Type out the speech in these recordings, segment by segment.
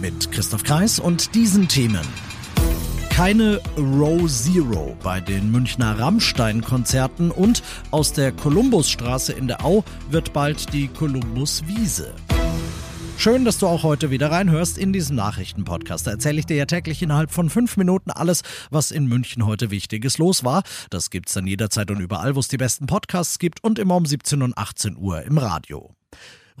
Mit Christoph Kreis und diesen Themen. Keine Row Zero bei den Münchner Rammstein-Konzerten und aus der Kolumbusstraße in der Au wird bald die Kolumbuswiese. Schön, dass du auch heute wieder reinhörst in diesen Nachrichtenpodcast. Da erzähle ich dir ja täglich innerhalb von fünf Minuten alles, was in München heute Wichtiges los war. Das gibt's dann jederzeit und überall, wo es die besten Podcasts gibt und immer um 17 und 18 Uhr im Radio.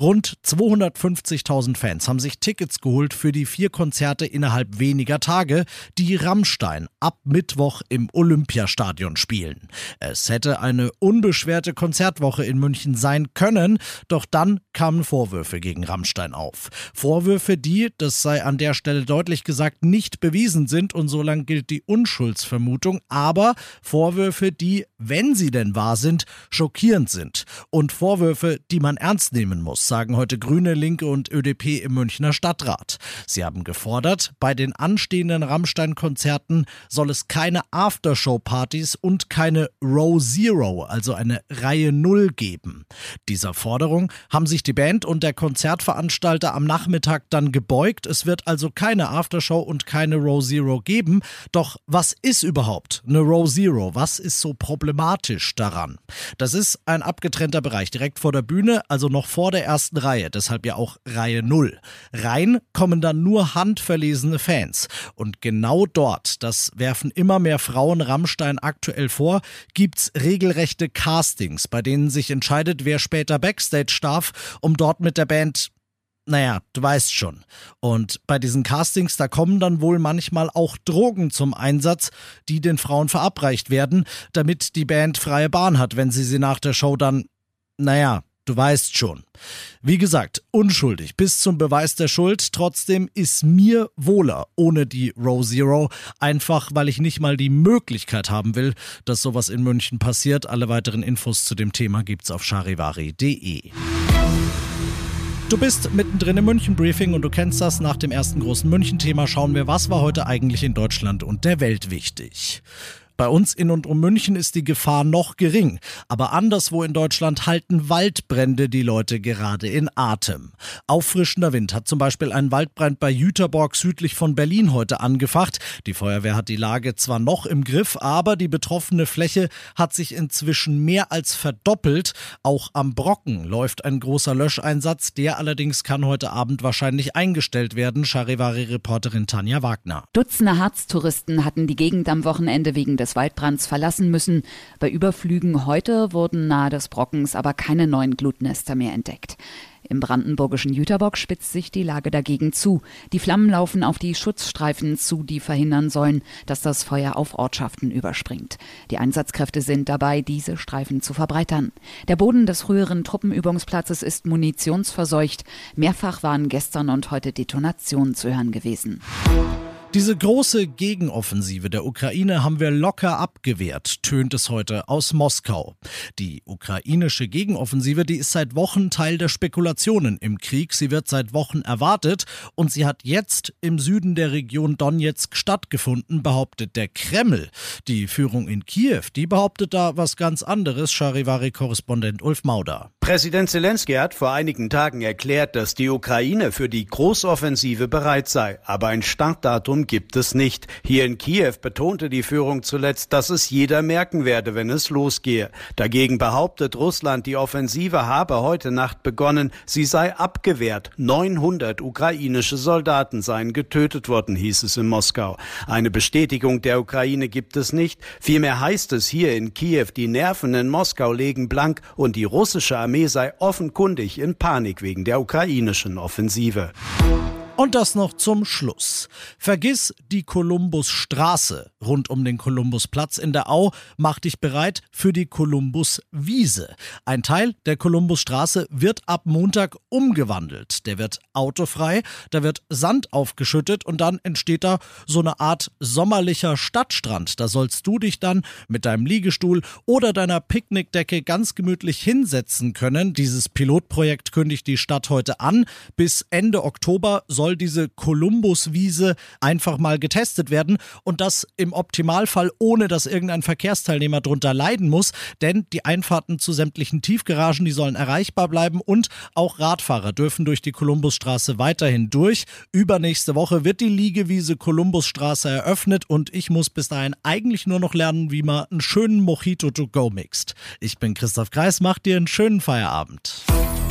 Rund 250.000 Fans haben sich Tickets geholt für die vier Konzerte innerhalb weniger Tage, die Rammstein ab Mittwoch im Olympiastadion spielen. Es hätte eine unbeschwerte Konzertwoche in München sein können, doch dann kamen Vorwürfe gegen Rammstein auf. Vorwürfe, die, das sei an der Stelle deutlich gesagt, nicht bewiesen sind und so lang gilt die Unschuldsvermutung, aber Vorwürfe, die, wenn sie denn wahr sind, schockierend sind und Vorwürfe, die man ernst nehmen muss sagen heute Grüne, Linke und ÖDP im Münchner Stadtrat. Sie haben gefordert, bei den anstehenden Rammstein-Konzerten soll es keine Aftershow-Partys und keine Row Zero, also eine Reihe Null geben. Dieser Forderung haben sich die Band und der Konzertveranstalter am Nachmittag dann gebeugt. Es wird also keine Aftershow und keine Row Zero geben. Doch was ist überhaupt eine Row Zero? Was ist so problematisch daran? Das ist ein abgetrennter Bereich direkt vor der Bühne, also noch vor der ersten ersten Reihe, deshalb ja auch Reihe 0. Rein kommen dann nur handverlesene Fans. Und genau dort, das werfen immer mehr Frauen Rammstein aktuell vor, gibt's regelrechte Castings, bei denen sich entscheidet, wer später Backstage darf, um dort mit der Band naja, du weißt schon. Und bei diesen Castings, da kommen dann wohl manchmal auch Drogen zum Einsatz, die den Frauen verabreicht werden, damit die Band freie Bahn hat, wenn sie sie nach der Show dann, naja, Du weißt schon. Wie gesagt, unschuldig bis zum Beweis der Schuld. Trotzdem ist mir wohler ohne die Row Zero. Einfach, weil ich nicht mal die Möglichkeit haben will, dass sowas in München passiert. Alle weiteren Infos zu dem Thema gibt's auf charivari.de. Du bist mittendrin im München Briefing und du kennst das. Nach dem ersten großen München-Thema schauen wir, was war heute eigentlich in Deutschland und der Welt wichtig. Bei uns in und um München ist die Gefahr noch gering, aber anderswo in Deutschland halten Waldbrände die Leute gerade in Atem. Auffrischender Wind hat zum Beispiel einen Waldbrand bei Jüterborg südlich von Berlin heute angefacht. Die Feuerwehr hat die Lage zwar noch im Griff, aber die betroffene Fläche hat sich inzwischen mehr als verdoppelt. Auch am Brocken läuft ein großer Löscheinsatz, der allerdings kann heute Abend wahrscheinlich eingestellt werden, Charivari-Reporterin Tanja Wagner. Dutzende Harztouristen hatten die Gegend am Wochenende wegen des des Waldbrands verlassen müssen. Bei Überflügen heute wurden nahe des Brockens aber keine neuen Glutnester mehr entdeckt. Im brandenburgischen Jüterbock spitzt sich die Lage dagegen zu. Die Flammen laufen auf die Schutzstreifen zu, die verhindern sollen, dass das Feuer auf Ortschaften überspringt. Die Einsatzkräfte sind dabei, diese Streifen zu verbreitern. Der Boden des früheren Truppenübungsplatzes ist munitionsverseucht. Mehrfach waren gestern und heute Detonationen zu hören gewesen. Diese große Gegenoffensive der Ukraine haben wir locker abgewehrt, tönt es heute aus Moskau. Die ukrainische Gegenoffensive, die ist seit Wochen Teil der Spekulationen im Krieg. Sie wird seit Wochen erwartet und sie hat jetzt im Süden der Region Donetsk stattgefunden, behauptet der Kreml. Die Führung in Kiew, die behauptet da was ganz anderes, Charivari-Korrespondent Ulf Mauder. Präsident Zelensky hat vor einigen Tagen erklärt, dass die Ukraine für die Großoffensive bereit sei, aber ein Startdatum Datum gibt es nicht. Hier in Kiew betonte die Führung zuletzt, dass es jeder merken werde, wenn es losgehe. Dagegen behauptet Russland, die Offensive habe heute Nacht begonnen, sie sei abgewehrt. 900 ukrainische Soldaten seien getötet worden, hieß es in Moskau. Eine Bestätigung der Ukraine gibt es nicht. Vielmehr heißt es hier in Kiew, die Nerven in Moskau legen blank und die russische Armee sei offenkundig in Panik wegen der ukrainischen Offensive. Und das noch zum Schluss. Vergiss die Kolumbusstraße rund um den Kolumbusplatz in der Au. Mach dich bereit für die Kolumbuswiese. Ein Teil der Kolumbusstraße wird ab Montag umgewandelt. Der wird autofrei, da wird Sand aufgeschüttet und dann entsteht da so eine Art sommerlicher Stadtstrand. Da sollst du dich dann mit deinem Liegestuhl oder deiner Picknickdecke ganz gemütlich hinsetzen können. Dieses Pilotprojekt kündigt die Stadt heute an. Bis Ende Oktober soll soll diese Kolumbuswiese einfach mal getestet werden und das im Optimalfall ohne, dass irgendein Verkehrsteilnehmer drunter leiden muss, denn die Einfahrten zu sämtlichen Tiefgaragen, die sollen erreichbar bleiben und auch Radfahrer dürfen durch die Kolumbusstraße weiterhin durch. Übernächste Woche wird die Liegewiese Kolumbusstraße eröffnet und ich muss bis dahin eigentlich nur noch lernen, wie man einen schönen Mojito to go mixt. Ich bin Christoph Kreis, macht dir einen schönen Feierabend.